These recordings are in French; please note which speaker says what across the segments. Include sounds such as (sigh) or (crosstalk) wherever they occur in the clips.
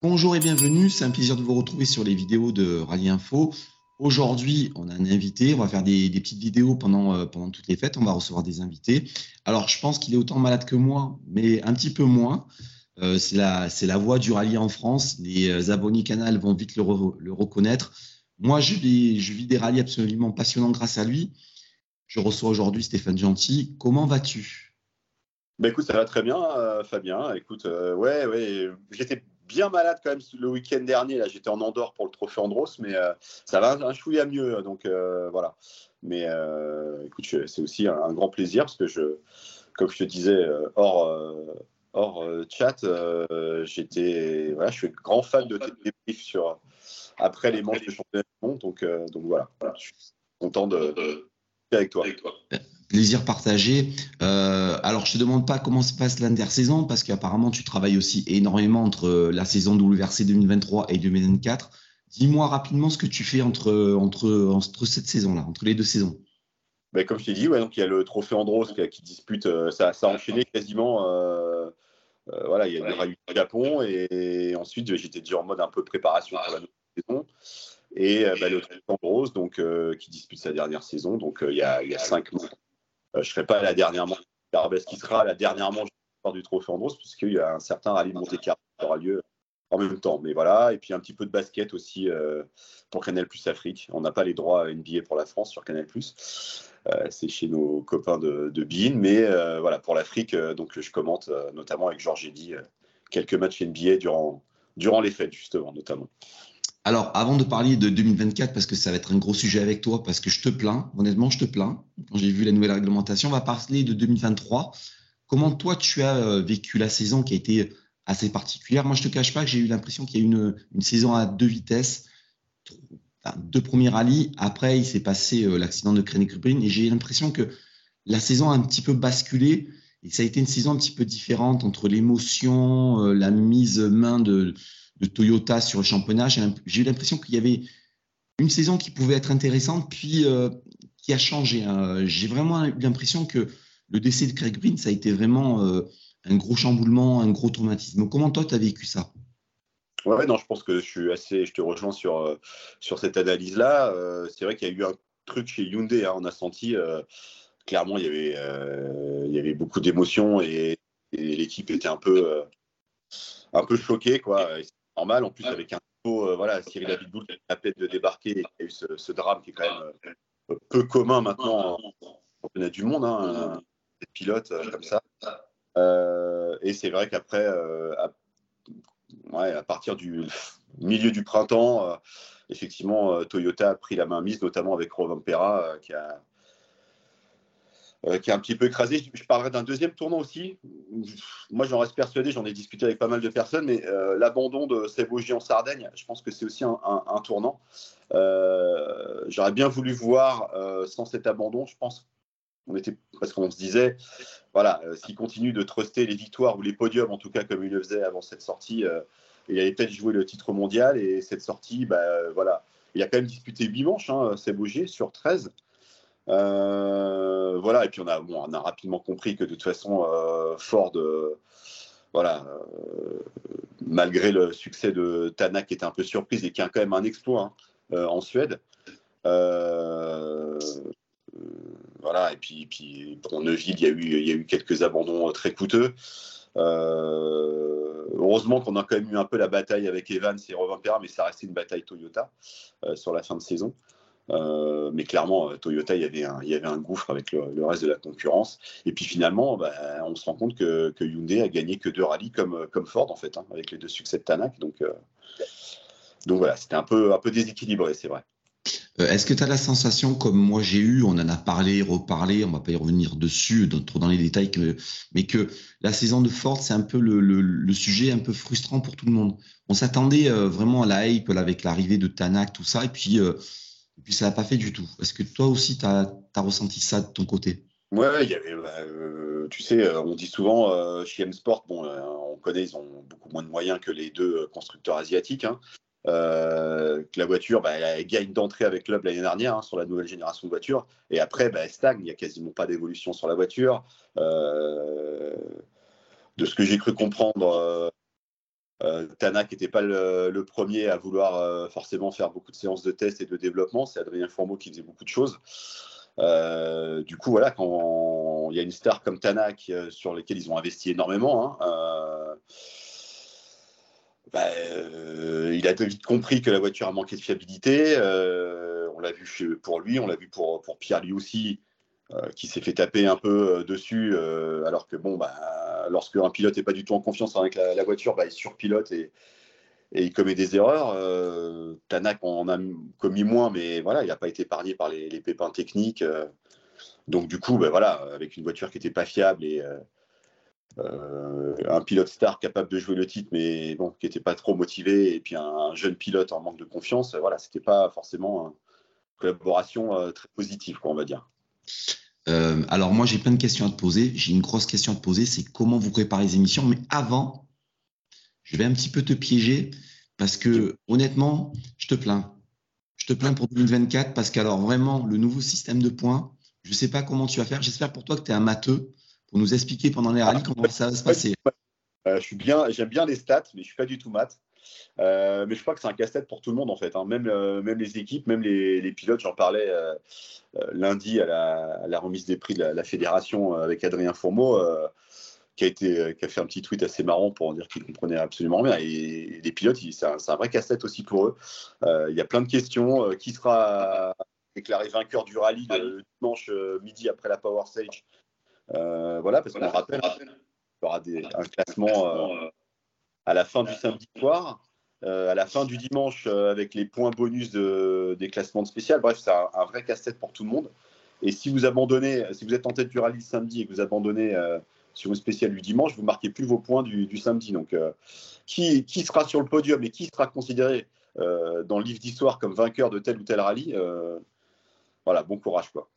Speaker 1: Bonjour et bienvenue, c'est un plaisir de vous retrouver sur les vidéos de Rallye Info. Aujourd'hui, on a un invité, on va faire des, petites vidéos pendant, euh, pendant toutes les fêtes, on va recevoir des invités. Alors, je pense qu'il est autant malade que moi, mais un petit peu moins. Euh, c'est la, la voix du rallye en France, les euh, abonnés canal vont vite le, reconnaître. Moi, je vis, je vis des rallyes absolument passionnants grâce à lui. Je reçois aujourd'hui Stéphane Gentil. Comment vas-tu?
Speaker 2: Bah écoute, ça va très bien, Fabien. Écoute, ouais, ouais, j'étais bien malade quand même le week-end dernier. Là, j'étais en Andorre pour le trophée Andros, mais euh, ça va un chouïa mieux. Donc euh, voilà. Mais euh, écoute, c'est aussi un, grand plaisir parce que je, comme je te disais hors, hors chat, j'étais, voilà, je suis grand fan de tes débriefs sur après les manches de championnat du monde. Donc, donc voilà, je suis content de, de avec toi. Avec toi
Speaker 1: plaisir partagé. Euh, alors, je te demande pas comment se passe l'intersaison parce qu'apparemment, tu travailles aussi énormément entre euh, la saison WRC 2023 et 2024. Dis-moi rapidement ce que tu fais entre, entre, entre cette saison-là, entre les deux saisons.
Speaker 2: Ben, comme je t'ai dit, ouais, donc il y a le trophée Andros qui, dispute, euh, ça, ça, a enchaîné quasiment. Euh, voilà, il y a eu le Japon et, ensuite j'étais déjà en mode un peu préparation pour la nouvelle saison. Et ben, le trophée Andros, donc, qui dispute sa dernière saison. Donc il y, a, il y a cinq mois je ne serai pas la dernière manche qui sera la dernière manche du Trophée Andros, puisqu'il y a un certain rallye de Monte-Carlo qui aura lieu en même temps. Mais voilà, et puis un petit peu de basket aussi euh, pour Canal Plus Afrique. On n'a pas les droits NBA pour la France sur Canal Plus. Euh, c'est chez nos copains de, de. Mais voilà, pour l'Afrique, donc je commente notamment avec Georges Eddy quelques matchs NBA durant, durant les fêtes, justement, notamment.
Speaker 1: Alors, avant de parler de 2024, parce que ça va être un gros sujet avec toi, parce que je te plains, honnêtement, je te plains. Quand j'ai vu la nouvelle réglementation, on va parler de 2023. Comment toi, tu as euh, vécu la saison qui a été assez particulière? Moi, je te cache pas que j'ai eu l'impression qu'il y a eu une, saison à deux vitesses, deux premiers rallyes. Après, il s'est passé euh, l'accident de Krennic-Rubin et j'ai l'impression que la saison a un petit peu basculé. Et ça a été une saison un petit peu différente entre l'émotion, euh, la mise main de, de Toyota sur le championnat. J'ai eu l'impression qu'il y avait une saison qui pouvait être intéressante, puis euh, qui a changé. Hein. J'ai vraiment l'impression que le décès de Craig Green, ça a été vraiment euh, un gros chamboulement, un gros traumatisme. Comment toi, tu as vécu ça?
Speaker 2: Ouais, non, je pense que je suis assez, je te rejoins sur, euh, sur cette analyse-là. c'est vrai qu'il y a eu un truc chez Hyundai, hein. on a senti clairement il y avait, il y avait beaucoup d'émotions et, l'équipe était un peu, un peu choquée, quoi normal. En plus, avec un nouveau, euh, voilà, Cyril Abitboul qui a peine de débarquer, il y a eu ce, drame qui est quand même euh, peu commun maintenant en championnat du monde, hein, des pilotes euh, comme ça. et c'est vrai qu'après, à, ouais, à, partir du milieu du printemps, effectivement, Toyota a pris la main mise, notamment avec Rovan Pera, qui a euh, qui est un petit peu écrasé. Je, parlerai d'un deuxième tournant aussi. Moi, j'en reste persuadé, j'en ai discuté avec pas mal de personnes, mais euh, l'abandon de Sebogi en Sardaigne, je pense que c'est aussi un, tournant. Euh, j'aurais bien voulu voir sans cet abandon, je pense. On était, parce qu'on se disait, voilà, s'il continue de truster les victoires ou les podiums, en tout cas comme il le faisait avant cette sortie, il allait peut-être jouer le titre mondial. Et cette sortie, bah, voilà, il a quand même disputé 8 manches, hein, sur 13. Euh, voilà, et puis on a, rapidement compris que de toute façon, euh, Ford, euh, voilà, malgré le succès de Tanak qui était un peu surprise et qui a quand même un exploit hein, en Suède. voilà, et puis, puis pour Neuville, il y, a eu, y a eu quelques abandons très coûteux. heureusement qu'on a quand même eu un peu la bataille avec Evans et Rovampera, mais ça restait une bataille Toyota sur la fin de saison. Euh, mais clairement, euh, Toyota, il y avait un, y avait un gouffre avec le, reste de la concurrence. Et puis finalement, bah, on se rend compte que, Hyundai a gagné que deux rallyes comme, comme Ford, en fait, hein, avec les deux succès de Tanak. Donc, euh, donc voilà, c'était un peu, un peu déséquilibré, c'est vrai.
Speaker 1: Est-ce que tu as la sensation, comme moi j'ai eu, on en a parlé, reparlé, on va pas y revenir dessus, trop dans les détails, mais que la saison de Ford, c'est un peu le, le, sujet un peu frustrant pour tout le monde. On s'attendait vraiment à la hype avec l'arrivée de Tanak, tout ça, et puis et puis ça n'a pas fait du tout. Est-ce que toi aussi, tu as, ressenti ça de ton côté?
Speaker 2: Ouais, il y avait, bah, euh, tu sais, euh, on dit souvent euh, chez M-Sport, bon, on connaît, ils ont beaucoup moins de moyens que les deux constructeurs asiatiques. Hein, que la voiture, bah, elle gagne d'entrée avec Club l'année dernière hein, sur la nouvelle génération de voitures. Et après, bah, elle stagne, il n'y a quasiment pas d'évolution sur la voiture. de ce que j'ai cru comprendre, Euh, Tanak n'était pas le, premier à vouloir euh, forcément faire beaucoup de séances de tests et de développement. C'est Adrien Fourmeau qui faisait beaucoup de choses. Euh, du coup, voilà, quand il y a une star comme Tanak sur lesquelles ils ont investi énormément, hein, bah, il a vite compris que la voiture a manqué de fiabilité. on l'a vu pour lui, on l'a vu pour, pour Pierre lui aussi, qui s'est fait taper un peu dessus, alors que bon, bah, lorsque un pilote n'est pas du tout en confiance avec la, voiture, bah, il surpilote et, il commet des erreurs. Euh, Tanak en a commis moins, mais voilà, il n'a pas été épargné par les, pépins techniques. Euh. donc du coup, bah, voilà, avec une voiture qui n'était pas fiable et euh, un pilote star capable de jouer le titre, mais bon, qui n'était pas trop motivé, et puis un, jeune pilote en manque de confiance, voilà, c'était pas forcément une collaboration très positive, quoi, on va dire.
Speaker 1: Euh, alors moi j'ai plein de questions à te poser. J'ai une grosse question à te poser, c'est comment vous préparez les émissions. Mais avant, je vais un petit peu te piéger parce que honnêtement, je te plains. Je te plains pour 2024 parce qu'alors vraiment le nouveau système de points, je ne sais pas comment tu vas faire. J'espère pour toi que tu es un matheux pour nous expliquer pendant les rallyes comment ça va se passer.
Speaker 2: Euh, je suis bien, j'aime bien les stats, mais je suis pas du tout maths. Euh, mais je crois que c'est un casse-tête pour tout le monde en fait. Hein. Même, euh, même les équipes, même les, pilotes. J'en parlais euh, lundi à la, remise des prix de la, fédération avec Adrien Fourmeau, qui, a été, qui a fait un petit tweet assez marrant pour en dire qu'il comprenait absolument bien. Et, les pilotes, c'est un, vrai casse-tête aussi pour eux. Il y a plein de questions. qui sera déclaré vainqueur du rallye le dimanche midi après la Power Stage Voilà, parce qu'on rappelle, il y aura un classement à la fin du samedi soir, euh, à la fin du dimanche euh, avec les points bonus des classements de spécial. Bref, c'est un, vrai casse-tête pour tout le monde. Et si vous abandonnez, si vous êtes en tête du rallye samedi et que vous abandonnez euh, sur une spéciale du dimanche, vous marquez plus vos points du, samedi. Donc, qui, sera sur le podium et qui sera considéré dans le livre d'histoire comme vainqueur de tel ou tel rallye Voilà, bon courage quoi.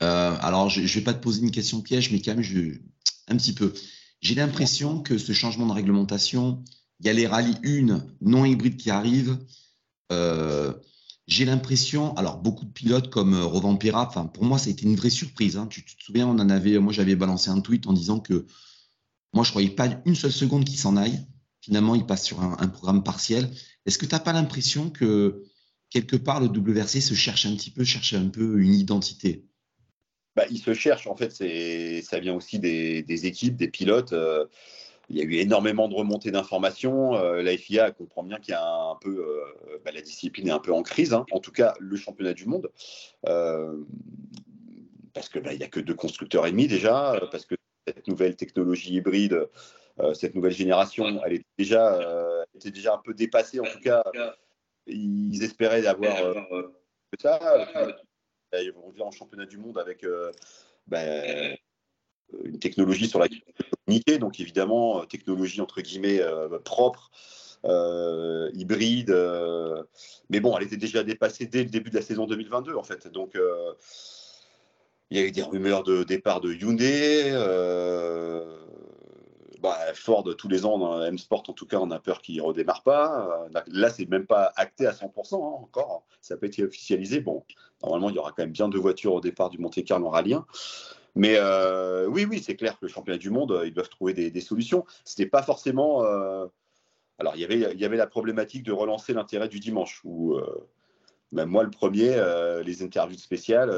Speaker 1: alors, je ne vais pas te poser une question piège, mais quand même, je, un petit peu. J'ai l'impression que ce changement de réglementation, il y a les rallyes 1 non hybrides qui arrivent. Euh, j'ai l'impression, alors beaucoup de pilotes comme euh, Rovan Pera, enfin pour moi ça a été une vraie surprise. Hein. Tu, te souviens, on en avait, moi j'avais balancé un tweet en disant que moi je croyais pas une seule seconde qu'il s'en aille. Finalement, il passe sur un, programme partiel. Est-ce que tu n'as pas l'impression que quelque part le WRC se cherche un petit peu, cherche un peu une identité?
Speaker 2: Bah, il se cherche. En fait, ça vient aussi des, équipes, des pilotes. Euh, il y a eu énormément de remontées d'informations. Euh, la FIA comprend bien qu'il y a un peu, euh, bah, la discipline est un peu en crise. Hein. En tout cas, le championnat du monde, parce que bah, il n'y a que deux constructeurs et demi déjà, parce que cette nouvelle technologie hybride, cette nouvelle génération, elle était déjà, était déjà un peu dépassée. En tout cas, ils espéraient avoir ça ils vont en championnat du monde avec euh, ben, une technologie sur laquelle communiquer. Donc évidemment, euh, technologie entre guillemets euh, propre, hybride. mais bon, elle était déjà dépassée dès le début de la saison 2022 en fait. Donc il y a eu des rumeurs de départ de Hyundai. Bah, Ford, tous les ans, dans M-Sport, en tout cas, on a peur qu'il ne redémarre pas. Euh, là, c'est même pas acté à 100% hein, encore. Ça n'a pas été officialisé. Bon, normalement, il y aura quand même bien deux voitures au départ du Monte Carlo rallye. Mais euh, oui, oui, c'est clair que le championnat du monde, ils doivent trouver des, solutions. C'était pas forcément. Euh, alors, il y, avait, il y avait la problématique de relancer l'intérêt du dimanche, où même moi, le premier, les interviews spéciales,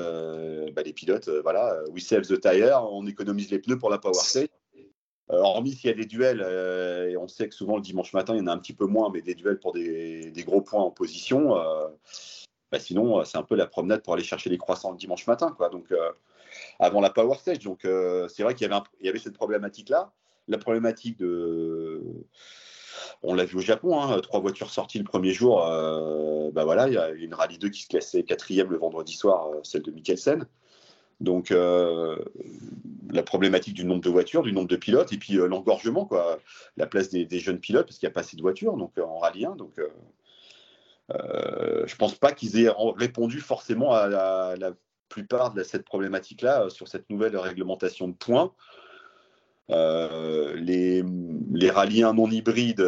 Speaker 2: bah, les pilotes, voilà, we save the tire, on économise les pneus pour la power stage. Euh, hormis s'il y a des duels, euh, et on sait que souvent le dimanche matin, il y en a un petit peu moins, mais des duels pour des, gros points en position. Euh, bah, sinon, c'est un peu la promenade pour aller chercher les croissants le dimanche matin. Quoi. Donc, avant la Power Stage. Donc, c'est vrai qu'il y, avait cette problématique-là. La problématique de. On l'a vu au Japon, hein, trois voitures sorties le premier jour. bah voilà, il y a une Rallye 2 qui se classait quatrième le vendredi soir, celle de Mikkelsen. Donc, euh, la problématique du nombre de voitures, du nombre de pilotes, et puis euh, l'engorgement, quoi. La place des, jeunes pilotes, parce qu'il n'y a pas assez de voitures donc, euh, en rallye 1. Donc, je pense pas qu'ils aient répondu forcément à la, plupart de cette problématique-là sur cette nouvelle réglementation de points. les, les rallyes 1 non hybrides,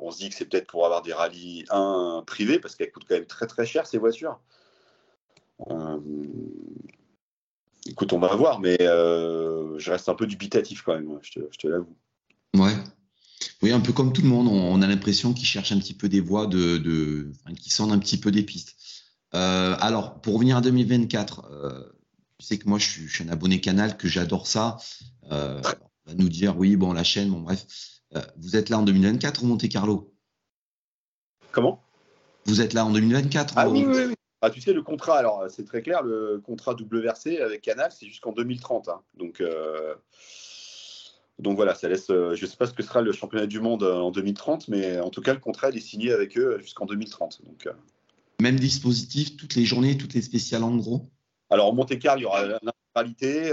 Speaker 2: on se dit que c'est peut-être pour avoir des rallyes 1 privés, parce qu'elles coûtent quand même très très cher ces voitures. Écoute, on va voir, mais euh, je reste un peu dubitatif quand même, je te, l'avoue.
Speaker 1: Ouais. Oui, un peu comme tout le monde, on, a l'impression qu'ils cherchent un petit peu des voies de, de enfin, qui sondent un petit peu des pistes. Euh, alors, pour revenir à 2024, euh, tu sais que moi, je suis, je suis, un abonné canal, que j'adore ça. Euh, on va nous dire, oui, bon, la chaîne, bon, bref. Euh, vous êtes là en 2024 ou Monte Carlo?
Speaker 2: Comment?
Speaker 1: Vous êtes là en 2024
Speaker 2: Ah oui, oui, oui. Ah, tu sais, le contrat, alors c'est très clair, le contrat double versé avec Canal, c'est jusqu'en 2030. Hein. Donc, euh, donc voilà, ça laisse. Euh, je ne sais pas ce que sera le championnat du monde en 2030, mais en tout cas, le contrat est signé avec eux jusqu'en 2030. Donc, euh.
Speaker 1: Même dispositif, toutes les journées, toutes les spéciales en gros?
Speaker 2: Alors, en Monte-Carlo, il y aura l'intégralité.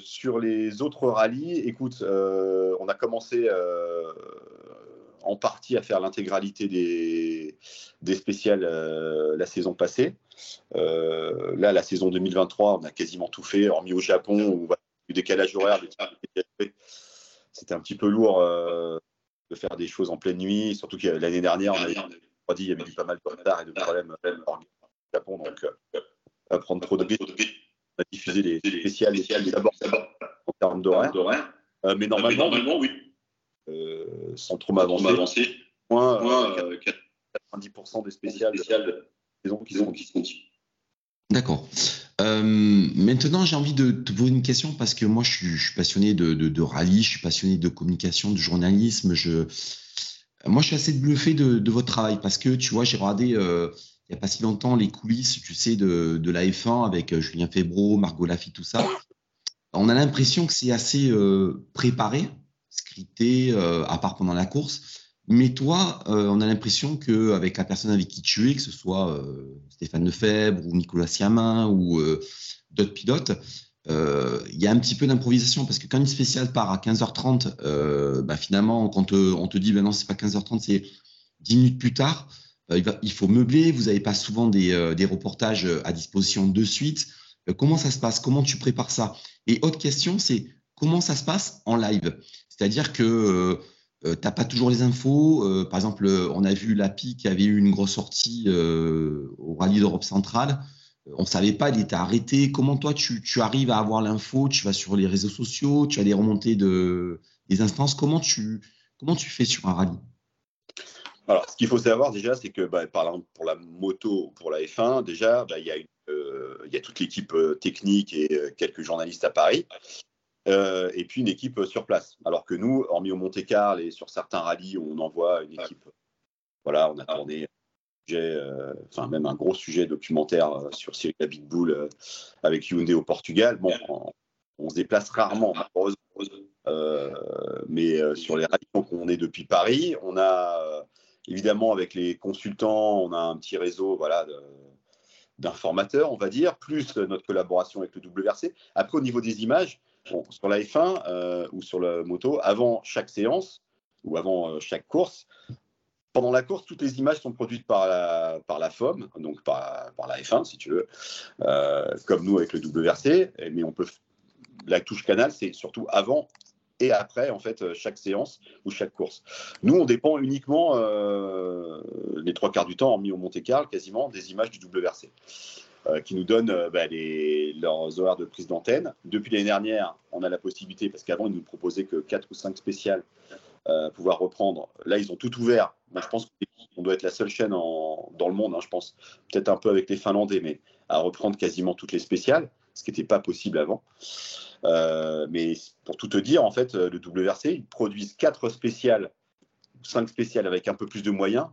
Speaker 2: sur les autres rallyes, écoute, on a commencé en partie à faire l'intégralité des, des spéciales euh, la saison passée. Euh, là, la saison 2023, on a quasiment tout fait, hormis au Japon, où on a eu décalage horaire. C'était un petit peu lourd euh, de faire des choses en pleine nuit, surtout que l'année dernière, on avait dit il y avait eu pas mal de retard et de problèmes au Japon, donc à prendre trop de risques. On a diffusé les spéciales d'abord en termes d'horaire. mais normalement, normalement oui sans trop m'avancer. Moins, moins 90% des spéciales, spéciales qui sont qui sont.
Speaker 1: D'accord. Euh, maintenant, j'ai envie de te poser une question parce que moi, je suis, je suis passionné de, de, de, rallye, je suis passionné de communication, de journalisme. Je, moi, je suis assez bluffé de, de votre travail parce que, tu vois, j'ai regardé euh, il n'y a pas si longtemps les coulisses, tu sais, de, de la F1 avec euh, Julien Febro, Margot Laffy, tout ça. On a l'impression que c'est assez euh, préparé scripté, euh, à part pendant la course. Mais toi, euh, on a l'impression qu'avec la personne avec qui tu es, que ce soit euh, Stéphane Lefebvre ou Nicolas Siamin ou d'autres pilotes, il y a un petit peu d'improvisation parce que quand une spéciale part à 15h30, bah finalement, quand on te dit ben non, c'est pas 15h30, c'est 10 minutes plus tard, il, il, faut meubler. Vous n'avez pas souvent des, des, reportages à disposition de suite. comment ça se passe? Comment tu prépares ça? Et autre question, c'est comment ça se passe en live? C'est-à-dire que euh, euh, tu n'as pas toujours les infos. Euh, par exemple, on a vu l'API qui avait eu une grosse sortie au rallye d'Europe centrale. On ne savait pas, il était arrêté. Comment toi, tu, arrives à avoir l'info? Tu vas sur les réseaux sociaux, tu as les remontées de, des instances. Comment tu, comment tu fais sur un rallye?
Speaker 2: Alors, ce qu'il faut savoir déjà, c'est que bah, par exemple, pour la moto, pour la F1, déjà, bah, il y, a toute l'équipe technique et quelques journalistes à Paris. Euh, et puis une équipe sur place. Alors que nous, hormis au Monte Carlo et sur certains rallyes, on envoie une équipe. Voilà, on a tourné euh, enfin même un gros sujet documentaire euh, sur Cyril Big Bull avec Hyundai au Portugal. Bon, on, se déplace rarement, mais sur les rallyes qu'on est depuis Paris, on a évidemment avec les consultants, on a un petit réseau, voilà. d'informateurs, on va dire, plus notre collaboration avec le WRC. Après, au niveau des images, sur la F1 euh, ou sur la moto, avant chaque séance ou avant euh, chaque course, pendant la course, toutes les images sont produites par la, FOM, donc par, par la F1 si tu veux, euh, comme nous avec le WRC, mais on peut la touche canal, c'est surtout avant et après en fait chaque séance ou chaque course. Nous, on dépend uniquement les trois quarts du temps, en mis au Monte Carlo, quasiment des images du WRC. Euh, qui nous donnent euh, bah, leurs horaires de prise d'antenne. Depuis l'année dernière, on a la possibilité, parce qu'avant, ils nous proposaient que 4 ou 5 spéciales euh, pouvoir reprendre. Là, ils ont tout ouvert. Moi, je pense qu'on doit être la seule chaîne dans le monde, hein, je pense, peut-être un peu avec les Finlandais, mais à reprendre quasiment toutes les spéciales, ce qui n'était pas possible avant. mais pour tout te dire, en fait, le WRC, ils produisent 4 spéciales 5 spéciales avec un peu plus de moyens,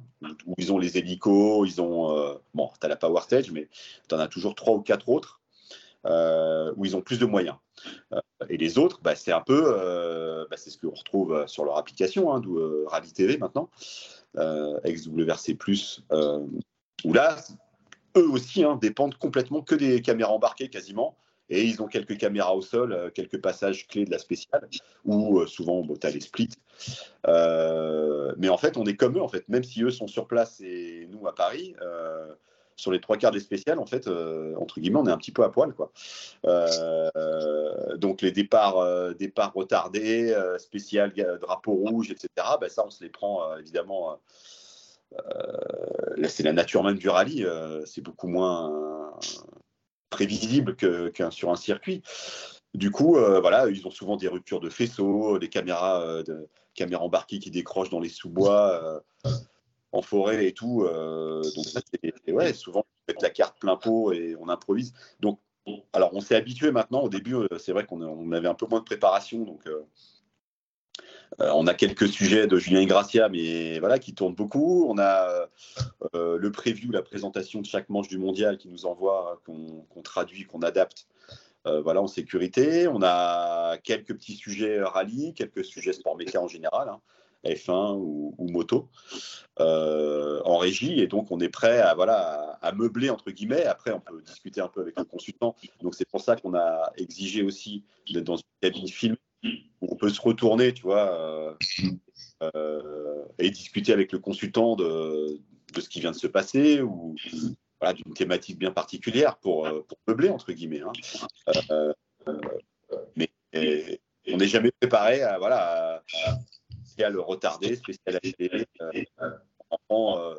Speaker 2: où ils ont les hélicos, ils ont. Euh, bon, tu as la Power Stage, mais tu en as toujours 3 ou 4 autres euh, où ils ont plus de moyens. Euh, et les autres, bah, c'est un peu. Bah, c'est ce qu'on retrouve sur leur application, hein, Rally TV maintenant, XWRC, où là, eux aussi hein, dépendent complètement que des caméras embarquées quasiment et ils ont quelques caméras au sol, euh, quelques passages clés de la spéciale, où euh, souvent bon, tu as les splits. Euh, mais en fait, on est comme eux, en fait, même si eux sont sur place et nous à Paris. sur les trois quarts des spéciales, en fait, entre guillemets, on est un petit peu à poil, quoi. donc les départs, départs retardés, spécial drapeau rouge, etc. Ben, ça, on se les prend évidemment. là, c'est la nature même du rallye. c'est beaucoup moins prévisible que, sur un circuit. du coup, voilà, ils ont souvent des ruptures de faisceaux, des caméras, de, caméras embarquées qui décrochent dans les sous-bois, en forêt et tout. donc ça, c'est ouais, souvent avec la carte plein pot et on improvise. Donc, alors on s'est habitué maintenant. Au début, c'est vrai qu'on avait un peu moins de préparation, donc euh, on a quelques sujets de Julien Gracia, mais voilà, qui tournent beaucoup. On a euh, le preview, la présentation de chaque manche du mondial qui nous envoie, qu'on traduit, qu'on adapte. Euh, voilà, en sécurité. On a quelques petits sujets rallye, quelques sujets sport méca en général, hein, F1 ou, moto, en régie. Et donc, on est prêt à, voilà, à, meubler, entre guillemets. Après, on peut discuter un peu avec le consultant. Donc, c'est pour ça qu'on a exigé aussi d'être dans une cabine on peut se retourner, euh, euh, et discuter avec le consultant de, ce qui vient de se passer ou d'une thématique bien particulière pour, euh, meubler, entre guillemets. Hein. mais on n'est jamais préparé à, voilà, à, le retarder, spécial on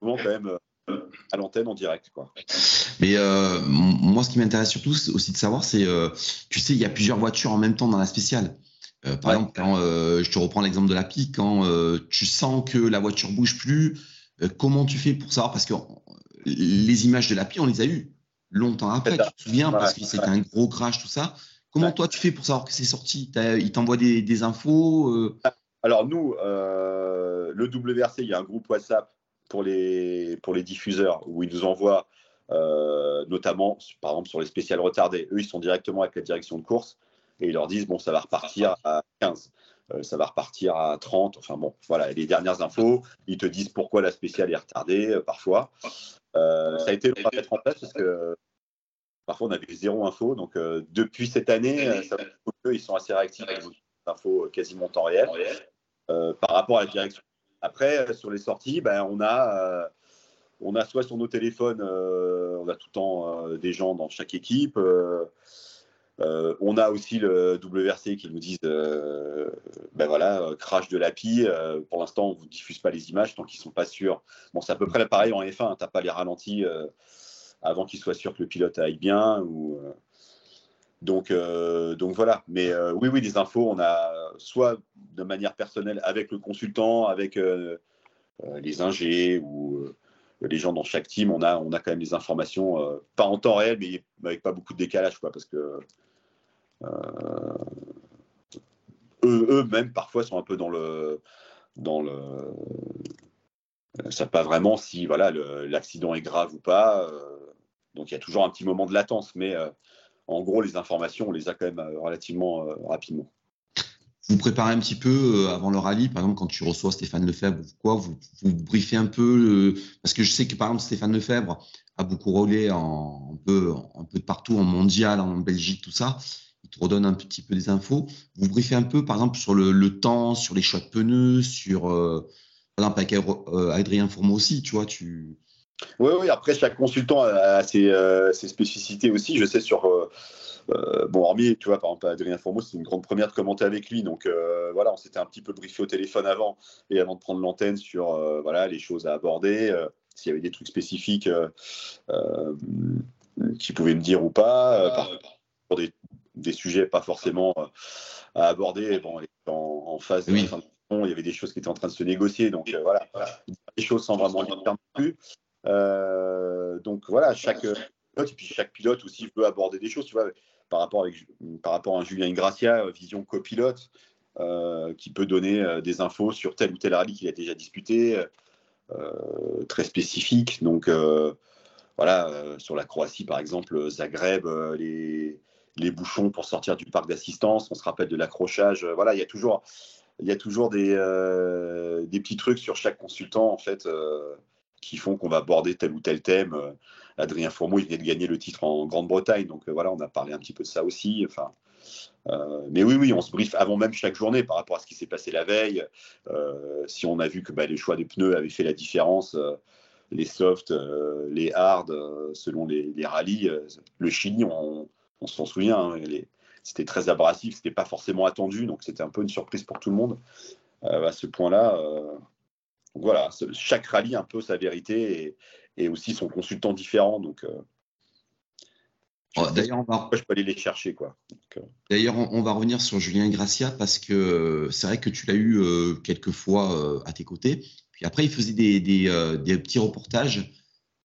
Speaker 2: souvent quand même à l'antenne en direct. Quoi.
Speaker 1: Mais euh, moi, ce qui m'intéresse surtout aussi de savoir, c'est, euh, tu sais, il y a plusieurs voitures en même temps dans la spéciale. Euh, par exemple, quand je te reprends l'exemple de la pique, quand tu sens que la voiture bouge plus, comment tu fais pour savoir? Parce que les images de la pique, on les a eues longtemps après, tu te souviens, parce que c'était un gros crash, tout ça. Comment toi tu fais pour savoir que c'est sorti? Il t'envoie des, des, infos
Speaker 2: Alors nous, le WRC, il y a un groupe WhatsApp pour les, pour les diffuseurs où ils nous envoient euh, notamment par exemple sur les spéciales retardés. Eux, ils sont directement avec la direction de course et ils leur disent bon, ça va repartir à 15, euh, ça va repartir à 30. Enfin bon, voilà, les dernières infos, ils te disent pourquoi la spéciale est retardée euh, parfois. ça a été long à mettre en place parce que parfois on avait zéro info. Donc depuis cette année, ça ils sont assez réactifs avec des infos quasiment en temps réel par rapport à la direction après, euh, sur les sorties, ben, on, a, euh, on a soit sur nos téléphones, euh, on a tout le temps des gens dans chaque équipe. on a aussi le WRC qui nous disent ben voilà, crash de l'API. pour l'instant, on ne vous diffuse pas les images tant qu'ils ne sont pas sûrs. Bon, c'est à peu près pareil en F1. Tu n'as pas les ralentis avant qu'ils soient sûrs que le pilote aille bien. Ou, donc, donc voilà. Mais oui, oui, les infos, on a soit de manière personnelle avec le consultant, avec euh, euh, les ingés ou euh, les gens dans chaque team, on a, on a quand même des informations, pas en temps réel, mais avec pas beaucoup de décalage, quoi, parce que eux-mêmes parfois sont un peu dans le, dans le, savent pas vraiment si voilà l'accident est grave ou pas. donc il y a toujours un petit moment de latence, mais en gros les informations on les a quand même relativement rapidement
Speaker 1: vous préparez un petit peu euh, avant le rallye, par exemple, quand tu reçois Stéphane Lefebvre ou vous, vous briefez un peu, parce que je sais que par exemple Stéphane Lefebvre a beaucoup roulé un, peu, de partout, en mondial, en Belgique, tout ça. Il te redonne un petit peu des infos. Vous briefez un peu, par exemple, sur le, temps, sur les choix de pneus, sur, euh, par exemple, avec euh, Adrien Fourmeau aussi, tu vois, tu.
Speaker 2: Oui, oui, après, chaque consultant a ses, ses spécificités aussi. Je sais sur euh, bon, hormis, tu vois, par exemple, Adrien Fourmeau, c'est une grande première de commenter avec lui. Donc euh, voilà, on s'était un petit peu briefé au téléphone avant et avant de prendre l'antenne sur euh, voilà, les choses à aborder, s'il y avait des trucs spécifiques qu'il pouvait me dire ou pas, pour des, sujets pas forcément à aborder. Bon, en, phase de fin il y avait des choses qui étaient en train de se négocier. Donc voilà, des choses sans vraiment dire non plus. Donc voilà, chaque pilote, et puis chaque pilote aussi veut aborder des choses. Tu vois, par rapport, avec, par à Julien Gracia, euh, vision copilote, euh, qui peut donner euh, des infos sur tel ou tel rallye qu'il a déjà disputé, très spécifique. Donc voilà, sur la Croatie par exemple, Zagreb, les, bouchons pour sortir du parc d'assistance, on se rappelle de l'accrochage. voilà, il y a toujours, il y a toujours des, des petits trucs sur chaque consultant en fait qui font qu'on va aborder tel ou tel thème. Euh, Adrien Fourmeau, il vient de gagner le titre en Grande-Bretagne, donc euh, voilà, on a parlé un petit peu de ça aussi. Enfin, euh, mais oui, oui, on se briefe avant même chaque journée par rapport à ce qui s'est passé la veille. si on a vu que bah, les choix des pneus avaient fait la différence, les softs, les hard, selon les, les rallyes, le Chili, on, s'en souvient, hein, c'était très abrasif, c'était pas forcément attendu, donc c'était un peu une surprise pour tout le monde. à ce point-là, donc voilà, chaque rallye a un peu sa vérité et, aussi son consultant différent. Donc, euh, Oh, d'ailleurs, on va... je peux aller les chercher. quoi.
Speaker 1: Euh. D'ailleurs, on, va revenir sur Julien Gracia parce que c'est vrai que tu l'as eu quelques fois à tes côtés. Puis après, il faisait des, des petits reportages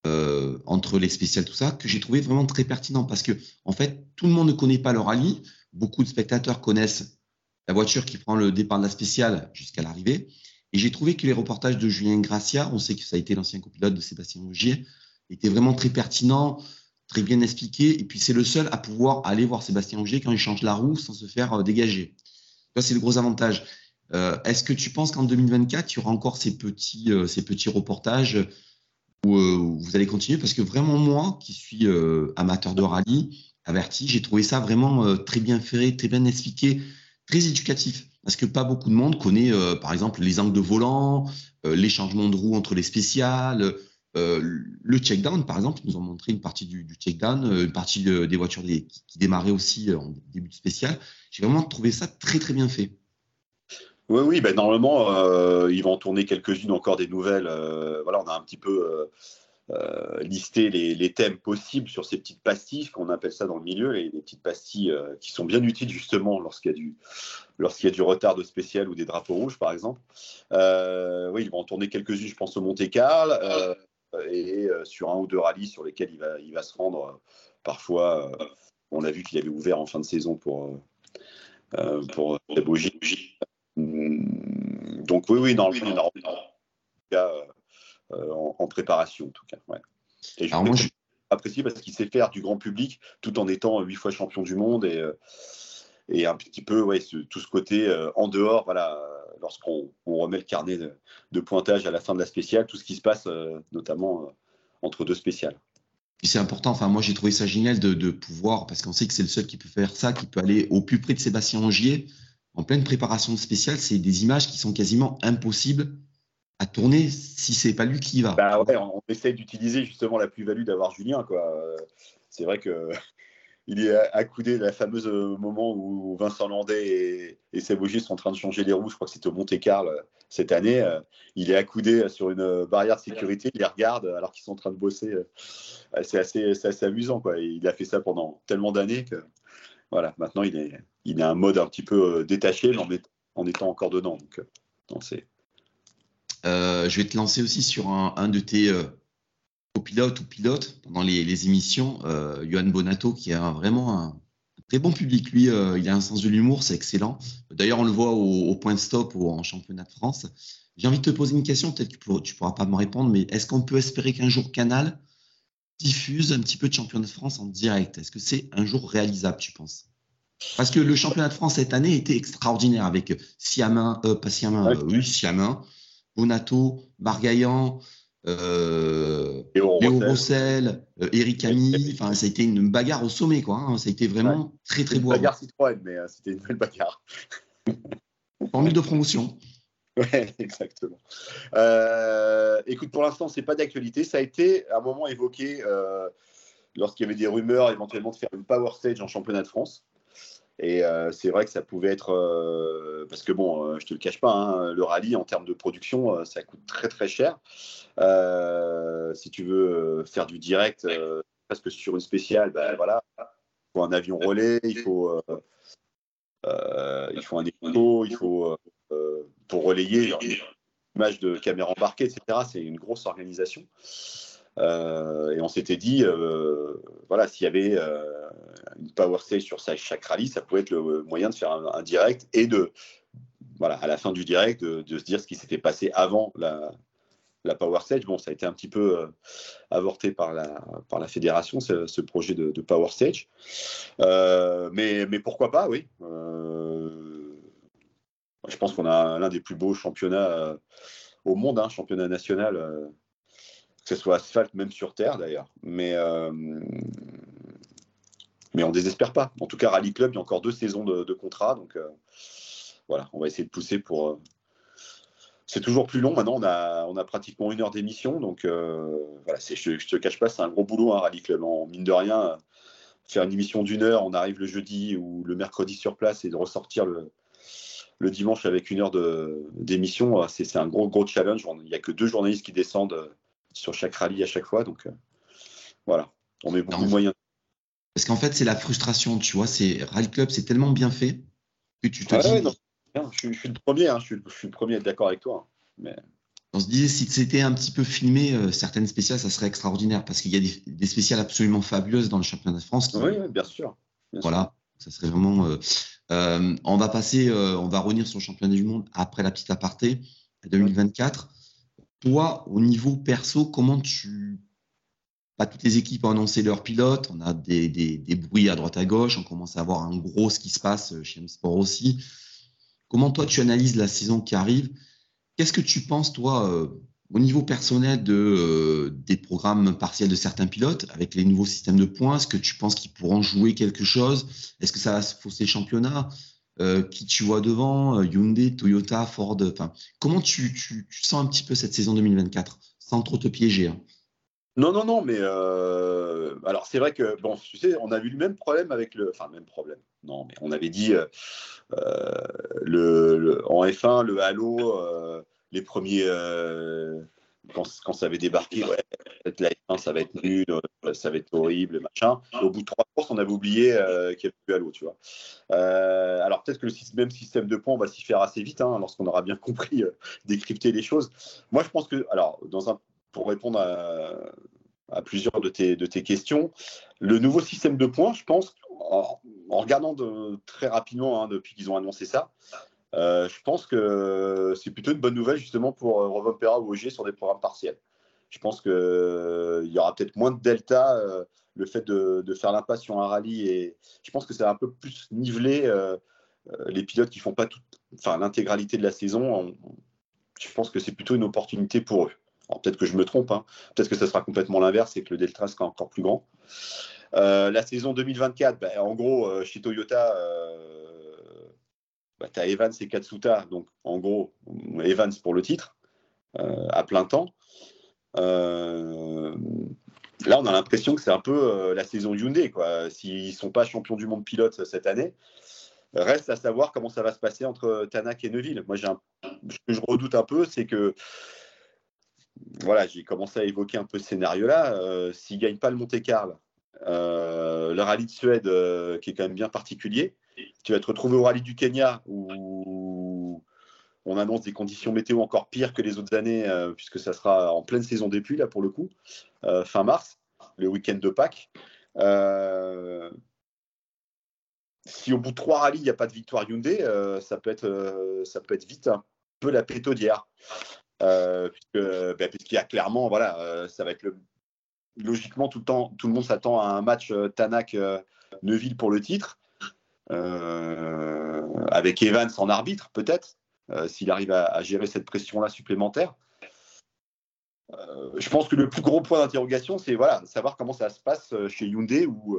Speaker 1: entre les spéciales, tout ça, que j'ai trouvé vraiment très pertinent parce que, en fait, tout le monde ne connaît pas le rallye. Beaucoup de spectateurs connaissent la voiture qui prend le départ de la spéciale jusqu'à l'arrivée. Et j'ai trouvé que les reportages de Julien Gracia, on sait que ça a été l'ancien copilote de Sébastien Ogier, étaient vraiment très pertinents, très bien expliqués. Et puis c'est le seul à pouvoir aller voir Sébastien Ogier quand il change la roue sans se faire euh, dégager. Ça, c'est le gros avantage. Euh, est-ce que tu penses qu'en 2024, il y aura encore ces petits, euh, ces petits reportages où, vous allez continuer? Parce que vraiment, moi, qui suis amateur de rallye, averti, j'ai trouvé ça vraiment très bien fait, très bien expliqué, très éducatif parce que pas beaucoup de monde connaît, euh, par exemple, les angles de volant, euh, les changements de roue entre les spéciales, euh, le check-down, par exemple. Ils nous ont montré une partie du, check-down, une partie des voitures qui, démarraient aussi en début de spécial. J'ai vraiment trouvé ça très, très bien fait.
Speaker 2: Oui, oui, ben normalement, ils vont tourner quelques-unes encore des nouvelles. voilà, on a un petit peu lister les, thèmes possibles sur ces petites pastilles, qu'on appelle ça dans le milieu, les, petites pastilles euh, qui sont bien utiles justement lorsqu'il y, a du, y a du retard de spécial ou des drapeaux rouges par exemple. Euh, oui, ils vont en tourner quelques-unes, je pense, au Monte-Carlo et sur un ou deux rallyes sur lesquels il va, il va se rendre. parfois, on a vu qu'il avait ouvert en fin de saison pour, pour la bougie. Donc oui, oui, dans le cas, euh, en, préparation, en tout cas. Ouais. Et je Alors apprécié parce qu'il sait faire du grand public tout en étant huit fois champion du monde et, euh, et un petit peu ouais, tout ce côté euh, en dehors, voilà, lorsqu'on remet le carnet de, pointage à la fin de la spéciale, tout ce qui se passe notamment entre deux spéciales.
Speaker 1: C'est important, enfin moi j'ai trouvé ça génial de, de pouvoir, parce qu'on sait que c'est le seul qui peut faire ça, qui peut aller au plus près de Sébastien Angier en pleine préparation spéciale, c'est des images qui sont quasiment impossibles à tourner si c'est pas lui qui y va.
Speaker 2: Bah ouais, on, essaye d'utiliser justement la plus-value d'avoir Julien. Quoi. C'est vrai que (laughs) il est accoudé la fameuse moment où Vincent Landais et, et sont en train de changer les roues. Je crois que c'était au Monte-Carlo euh, cette année. Euh, il est accoudé sur une barrière de sécurité. Il les regarde alors qu'ils sont en train de bosser. Euh, c'est assez, assez, amusant. Quoi. il a fait ça pendant tellement d'années que voilà, maintenant il est, il a un mode un petit peu détaché, mais en, étant encore dedans. Donc, c'est
Speaker 1: euh, je vais te lancer aussi sur un, de tes euh, copilotes ou pilotes pendant les, émissions, euh, Johan Bonato, qui a vraiment un, très bon public. Lui, il a un sens de l'humour, c'est excellent. D'ailleurs, on le voit au, point de stop ou en championnat de France. J'ai envie de te poser une question, peut-être que tu ne pourras pas me répondre, mais est-ce qu'on peut espérer qu'un jour Canal diffuse un petit peu de championnat de France en direct? Est-ce que c'est un jour réalisable, tu penses? Parce que le championnat de France cette année était extraordinaire avec Siamin, pas Siamin, oui, Siamin, Bonato, Bargaillan, euh, Léo Rossel, euh, Eric Camille. Enfin, ça a été une bagarre au sommet, quoi. Hein. Ça a été vraiment très, très beau.
Speaker 2: Une bagarre Citroën, mais euh, c'était une belle bagarre.
Speaker 1: Formule de promotion.
Speaker 2: Ouais, (laughs) exactement. Euh, écoute, pour l'instant, c'est pas d'actualité. Ça a été à un moment évoqué lorsqu'il y avait des rumeurs éventuellement de faire une power stage en championnat de France. Et euh, c'est vrai que ça pouvait être. Euh, parce que, bon, euh, je te le cache pas, hein, le rallye, en termes de production, ça coûte très, très cher. si tu veux faire du direct, parce que sur une spéciale, ben voilà, il faut un avion relais, il faut, il faut un écho, il faut. pour relayer une image de caméra embarquée, etc., c'est une grosse organisation. Euh, et on s'était dit, euh, voilà, s'il y avait euh, une power stage sur chaque rallye, ça pouvait être le moyen de faire un, direct et de, voilà, à la fin du direct, de, se dire ce qui s'était passé avant la, power stage. Bon, ça a été un petit peu avorté par la, par la fédération, ce, projet de, power stage. mais, mais pourquoi pas, oui. je pense qu'on a l'un des plus beaux championnats au monde, un hein, championnat national que ce soit asphalte, même sur terre d'ailleurs. Mais, euh, mais on désespère pas. En tout cas, Rally Club, il y a encore deux saisons de, contrat. Donc euh, voilà, on va essayer de pousser pour. Euh, c'est toujours plus long. Maintenant, on a, on a pratiquement une heure d'émission. Donc voilà, je ne te cache pas, c'est un gros boulot, un Rally Club. En mine de rien, faire une émission d'une heure, on arrive le jeudi ou le mercredi sur place et de ressortir le, le dimanche avec une heure d'émission, c'est un gros, gros challenge. Il n'y a que deux journalistes qui descendent sur chaque rallye à chaque fois. Donc euh, voilà, on met beaucoup de moyens.
Speaker 1: Parce qu'en fait, c'est la frustration, tu vois. C'est Rally Club, c'est tellement bien fait que tu te dis.
Speaker 2: je, suis le premier, hein, je, suis, le premier à être d'accord avec toi. Mais...
Speaker 1: On se disait, si c'était un petit peu filmé, euh, certaines spéciales, ça serait extraordinaire parce qu'il y a des, des, spéciales absolument fabuleuses dans le championnat de France.
Speaker 2: oui, bien sûr.
Speaker 1: voilà, ça serait vraiment. Euh, euh, on va passer, on va revenir sur le championnat du monde après la petite aparté 2024. Toi, au niveau perso, comment tu. Pas toutes les équipes ont annoncé leurs pilotes, on a des, bruits à droite à gauche, on commence à voir un gros ce qui se passe chez M-Sport aussi. Comment toi tu analyses la saison qui arrive? Qu'est-ce que tu penses, toi, euh, au niveau personnel euh, des programmes partiels de certains pilotes, avec les nouveaux systèmes de points? Est-ce que tu penses qu'ils pourront jouer quelque chose? Est-ce que ça va se fausser le championnat? Euh, Qui tu vois devant Hyundai, Toyota, Ford enfin, Comment tu, sens un petit peu cette saison 2024 sans trop te piéger hein?
Speaker 2: Non, non, non, mais alors c'est vrai que, bon, tu sais, on a vu le même problème avec le. Enfin, même problème. Non, mais on avait dit le, en F1, le Halo, les premiers, euh, quand, ça avait débarqué, ouais, F1, ça va être nul, euh, ça va être horrible, machin. au bout de trois courses, on avait oublié euh, qu'il n'y avait plus Halo, tu vois. alors peut-être que le même système de points, on va s'y faire assez vite, hein, lorsqu'on aura bien compris décrypter les choses. Moi, je pense que, alors, pour répondre à, à plusieurs de tes, questions, le nouveau système de points, je pense, en, regardant très rapidement hein, depuis qu'ils ont annoncé ça, euh, je pense que c'est plutôt une bonne nouvelle justement pour euh, Pera ou Ogier sur des programmes partiels. Je pense qu'il euh, y aura peut-être moins de delta, euh, le fait de, faire l'impasse sur un rallye. Et je pense que ça va un peu plus niveler les pilotes qui font pas enfin, l'intégralité de la saison. je pense que c'est plutôt une opportunité pour eux. peut-être que je me trompe, hein. peut-être que ça sera complètement l'inverse et que le delta sera encore plus grand. la saison 2024, ben, en gros, chez Toyota, bah, tu as Evans et Katsuta, donc en gros, Evans pour le titre, euh, à plein temps. Euh, là, on a l'impression que c'est un peu euh, la saison Hyundai. S'ils ne sont pas champions du monde pilote cette année, reste à savoir comment ça va se passer entre Tanak et Neuville. Moi, ce que je redoute un peu, c'est que voilà, j'ai commencé à évoquer un peu ce scénario-là. S'ils ne gagnent pas le Monte-Carlo, le rallye de Suède, qui est quand même bien particulier, tu vas te retrouver au rallye du Kenya où on annonce des conditions météo encore pires que les autres années, euh, puisque ça sera en pleine saison des pluies, là, pour le coup, euh, fin mars, le week-end de Pâques. Euh, si au bout de trois rallyes, il n'y a pas de victoire Hyundai, ça, peut être, ça peut être vite un peu la pétodière. puisque, ben, puisqu'il y a clairement, voilà, ça va être le, logiquement tout le temps, tout le monde s'attend à un match Tanak-Neuville pour le titre. Euh, avec Evans en arbitre, peut-être, euh, s'il arrive à, gérer cette pression-là supplémentaire. Euh, je pense que le plus gros point d'interrogation, c'est voilà, savoir comment ça se passe chez Hyundai, où,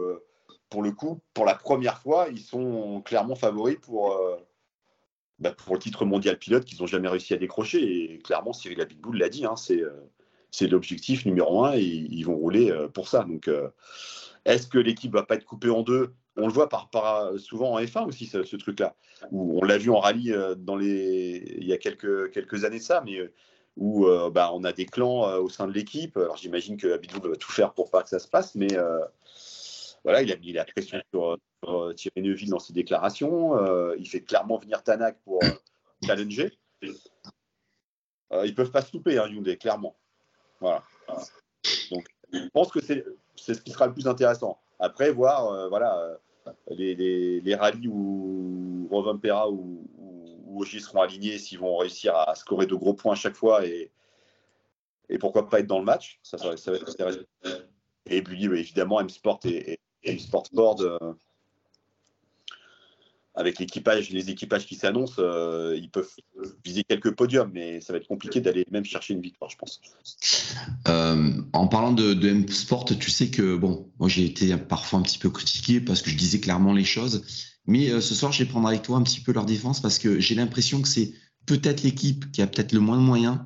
Speaker 2: pour le coup, pour la première fois, ils sont clairement favoris pour, bah, le titre mondial pilote qu'ils n'ont jamais réussi à décrocher. Et clairement, Cyril Abitboul l'a dit, hein, c'est l'objectif numéro un et ils vont rouler pour ça. Donc, est-ce que l'équipe va pas être coupée en deux? On le voit par, souvent en F1 aussi, ce, truc-là. On l'a vu en rallye euh, dans les, il y a quelques, quelques années ça, mais euh, où euh, bah, on a des clans au sein de l'équipe. Alors j'imagine que Abidou va tout faire pour pas que ça se passe, mais voilà, il a mis la pression sur, Thierry Neuville dans ses déclarations. il fait clairement venir Tanak pour challenger. ils peuvent pas se louper, hein, Hyundai, clairement. Voilà. Donc, je pense que c'est ce qui sera le plus intéressant. Après, voir euh, voilà, euh, les, les, les, rallyes où Rovampera ou, ou, seront alignés, s'ils vont réussir à scorer de gros points à chaque fois et, et pourquoi pas être dans le match. Ça, ça, va être intéressant. Et puis, évidemment, M-Sport et, M-Sport Board. Avec l'équipage, les équipages qui s'annoncent, euh, ils peuvent viser quelques podiums, mais ça va être compliqué d'aller même chercher une victoire, je pense.
Speaker 1: Euh, en parlant de, M Sport, tu sais que bon, moi j'ai été parfois un petit peu critiqué parce que je disais clairement les choses, mais euh, ce soir je vais prendre avec toi un petit peu leur défense parce que j'ai l'impression que c'est peut-être l'équipe qui a peut-être le moins de moyens,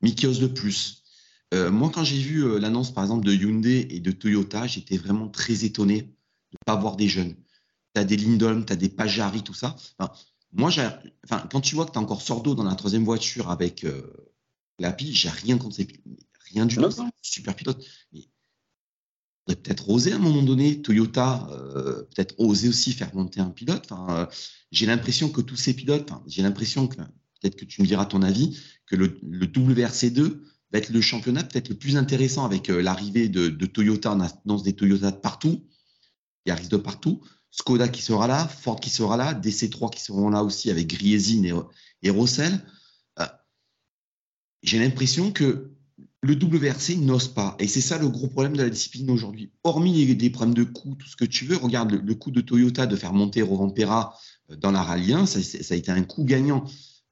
Speaker 1: mais qui ose le plus. moi, quand j'ai vu l'annonce par exemple de Hyundai et de Toyota, j'étais vraiment très étonné de ne pas voir des jeunes tu as des Lindholm, tu as des Pajari, tout ça. Enfin, moi, enfin, quand tu vois que tu as encore Sordo dans la troisième voiture avec euh, Lapi, j'ai rien contre ces Rien du tout. Super pilote. Mais peut-être oser à un moment donné. Toyota, peut-être oser aussi faire monter un pilote. j'ai l'impression que tous ces pilotes, j'ai l'impression que, peut-être que tu me diras ton avis, que le, le WRC2 va être le championnat peut-être le plus intéressant avec l'arrivée de, de, Toyota. On annonce des Toyota de partout. Il y a risque de partout. Skoda qui sera là, Ford qui sera là, DC3 qui seront là aussi avec Griezin et, et Rossel. Euh, j'ai l'impression que le WRC n'ose pas. Et c'est ça le gros problème de la discipline aujourd'hui. Hormis des problèmes de coût, tout ce que tu veux, regarde le, coût de Toyota de faire monter Rovampera euh, dans la Rallye 1, ça, a été un coût gagnant.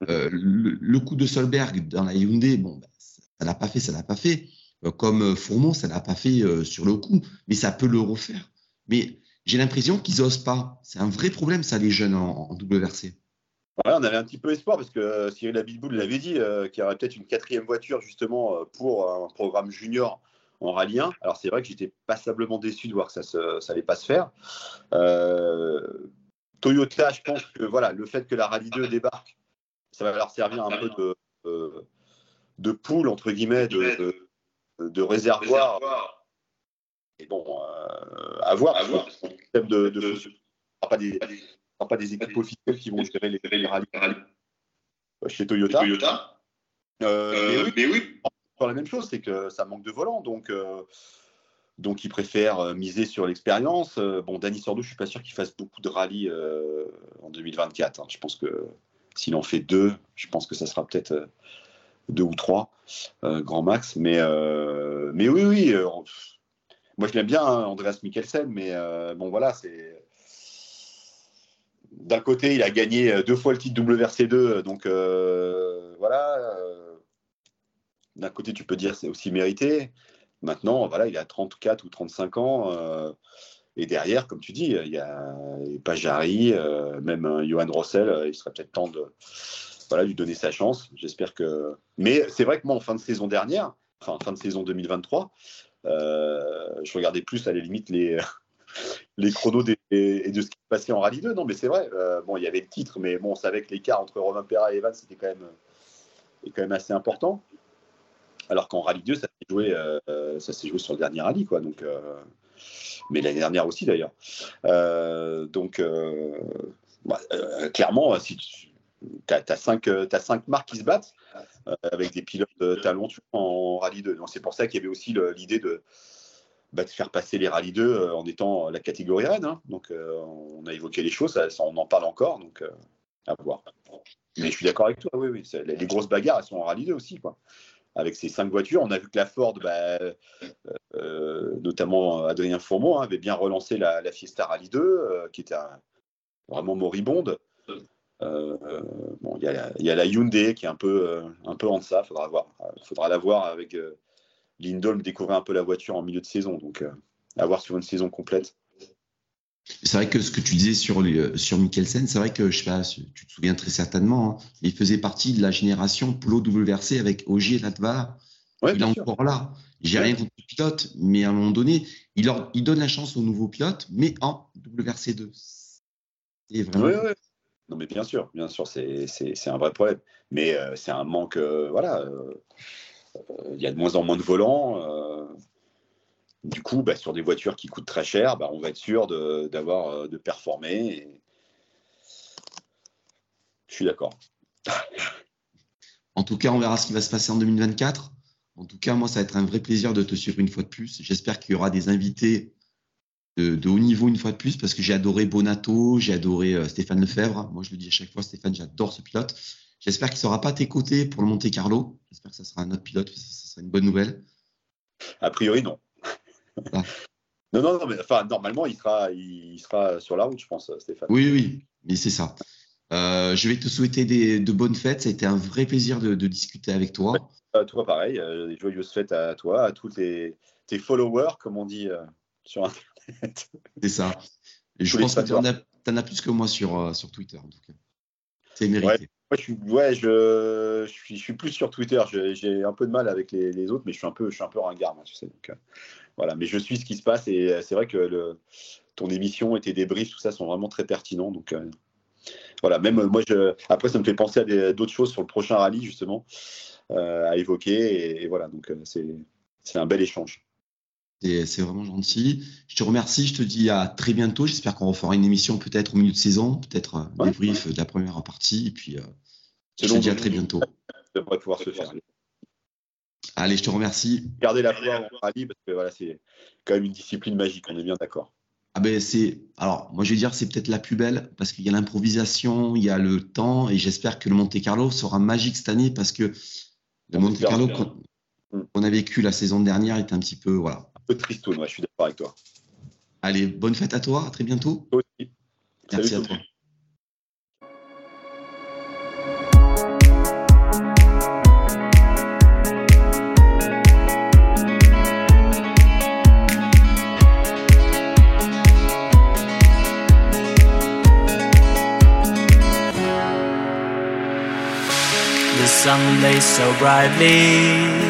Speaker 1: Euh, le, coût de Solberg dans la Hyundai, bon, ben, ça l'a pas fait, ça l'a pas fait. comme Fourmont, ça l'a pas fait sur le coup, mais ça peut le refaire. Mais j'ai l'impression qu'ils n'osent pas. C'est un vrai problème, ça, les jeunes en, WRC.
Speaker 2: on avait un petit peu espoir parce que euh, Cyril Abitboul l'avait dit, euh, qu'il y aurait peut-être une quatrième voiture justement euh, pour un programme junior en rallye 1. Alors c'est vrai que j'étais passablement déçu de voir que ça n'allait pas se faire. Toyota, je pense que voilà, le fait que la rallye 2 débarque, ça va leur servir un peu de, poule, entre guillemets, de réservoir et bon, euh, à voir. À voir. De, de, de, pas des, pas des équipes officielles qui vont gérer les, les rallyes chez Toyota. Toyota. Euh, euh, mais, oui, mais oui. la même chose, c'est que ça manque de volant, donc. Donc, ils préfèrent miser sur l'expérience. Bon, Danny Sordo, je suis pas sûr qu'il fasse beaucoup de rallyes en 2024. Hein. Je pense que s'il en fait deux, je pense que ça sera peut-être deux ou trois, grand max. Mais, mais oui, oui, moi, je l'aime bien, hein, Andreas Mikkelsen, mais euh, bon, voilà, c'est. D'un côté, il a gagné euh, deux fois le titre WRC2, donc euh, voilà. D'un côté, tu peux dire c'est aussi mérité. Maintenant, voilà, il a 34 ou 35 ans. et derrière, comme tu dis, il y a pas Jarry, même Johan Rossel, il serait peut-être temps de voilà, lui donner sa chance. J'espère que. Mais c'est vrai que moi, en fin de saison dernière, enfin fin de saison 2023, euh, je regardais plus à la limite les, (laughs) les chronos et de ce qui se passait en Rallye 2. Non, mais c'est vrai. Euh, bon, il y avait le titre, mais bon, on savait que l'écart entre Romain Perra et Evan, c'était quand même, est quand même assez important. Alors qu'en Rallye 2, ça s'est joué, euh, ça joué sur le dernier rallye, quoi. Donc, mais l'année dernière aussi, d'ailleurs. donc, bah, clairement, si tu as, cinq, as cinq marques qui se battent. Euh, avec des pilotes talentueux en rallye 2. C'est pour ça qu'il y avait aussi l'idée de, bah, de, faire passer les rallye 2 euh, en étant la catégorie reine. Hein. Donc, euh, on a évoqué les choses, ça, on en parle encore, donc à voir. Mais je suis d'accord avec toi, oui, oui. Les, grosses bagarres, sont en rallye 2 aussi, quoi. Avec ces cinq voitures, on a vu que la Ford, bah, notamment Adrien Fourmont, hein, avait bien relancé la, Fiesta Rallye 2, qui était vraiment moribonde. Euh, bon, il y, a, la Hyundai qui est un peu, euh, un peu en deçà. Faudra voir. Faudra la voir avec euh, Lindholm découvrir un peu la voiture en milieu de saison. Donc, à voir sur une saison complète.
Speaker 1: C'est vrai que ce que tu disais sur, sur Mikkelsen, c'est vrai que je sais pas, tu te souviens très certainement, hein, il faisait partie de la génération Polo WRC avec Ogier Latvala. il est encore là. J'ai rien contre le pilote, mais à un moment donné, il, leur, il donne la chance aux nouveaux pilotes, mais en WRC2.
Speaker 2: C'est vraiment. Non, mais bien sûr, bien sûr, c'est un vrai problème. Mais euh, c'est un manque, euh, voilà. Euh, il y a de moins en moins de volants. du coup, bah, sur des voitures qui coûtent très cher, bah, on va être sûr d'avoir de, performer. Je suis d'accord.
Speaker 1: en tout cas, on verra ce qui va se passer en 2024. En tout cas, moi, ça va être un vrai plaisir de te suivre une fois de plus. J'espère qu'il y aura des invités de, haut niveau une fois de plus parce que j'ai adoré Bonato, j'ai adoré euh, Stéphane Lefebvre. Moi, je le dis à chaque fois, Stéphane, j'adore ce pilote. J'espère qu'il ne sera pas à tes côtés pour le Monte Carlo. J'espère que ça sera un autre pilote, ça, sera une bonne nouvelle.
Speaker 2: A priori, non. (laughs) Non, non, non, mais enfin, normalement, il sera, il sera sur la route, je pense, Stéphane.
Speaker 1: Oui, oui, mais c'est ça. Euh, je vais te souhaiter de bonnes fêtes. Ça a été un vrai plaisir de, discuter avec toi.
Speaker 2: Ouais, toi, pareil. Euh, joyeuses fêtes à toi, à tous tes, tes followers, comme on dit sur Internet. (laughs)
Speaker 1: c'est ça. je pense que tu en, as plus que moi sur, euh, sur Twitter, en tout cas. C'est mérité.
Speaker 2: Ouais, je, suis, ouais je, je, suis, je, suis, plus sur Twitter. J'ai un peu de mal avec les, les, autres, mais je suis un peu, je suis un peu ringard, moi, tu sais. Donc, euh, voilà. Mais je suis ce qui se passe et euh, c'est vrai que le, ton émission et tes débriefs, tout ça, sont vraiment très pertinents. Donc, voilà. Même moi, je, après, ça me fait penser à d'autres choses sur le prochain rallye, justement, à évoquer. Et, et voilà. Donc, c'est un bel échange.
Speaker 1: C'est vraiment gentil. Je te remercie. Je te dis à très bientôt. J'espère qu'on refera une émission peut-être au milieu de saison, peut-être euh, débrief de la première partie. Et puis, euh, je te dis à très bientôt.
Speaker 2: Ça devrait pouvoir se faire.
Speaker 1: Allez, je te remercie.
Speaker 2: Gardez la foi en rallye parce que voilà, c'est quand même une discipline magique. On est bien d'accord.
Speaker 1: Ah ben c'est alors moi je vais dire c'est peut-être la plus belle parce qu'il y a l'improvisation, il y a le temps et j'espère que le Monte Carlo sera magique cette année parce que le Monte Carlo qu'on a vécu la saison dernière est un petit peu voilà
Speaker 2: peu tristoun, ouais, je suis d'accord avec toi.
Speaker 1: Allez, bonne fête à toi, à très bientôt.
Speaker 2: Toi aussi.
Speaker 1: Merci à toi.
Speaker 3: The sun lays so brightly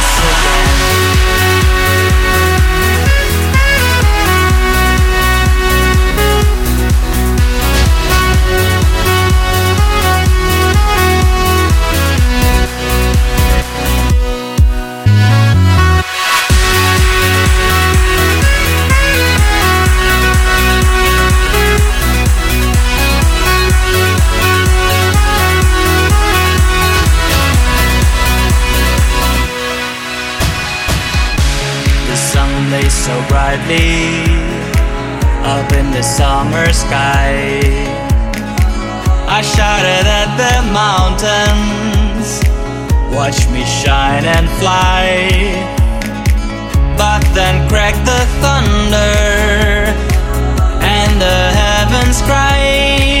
Speaker 3: Music. So brightly up in the summer sky. I shouted at the mountains, watch me shine and fly. But then cracked the thunder, and the heavens cried,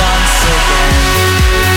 Speaker 3: once again.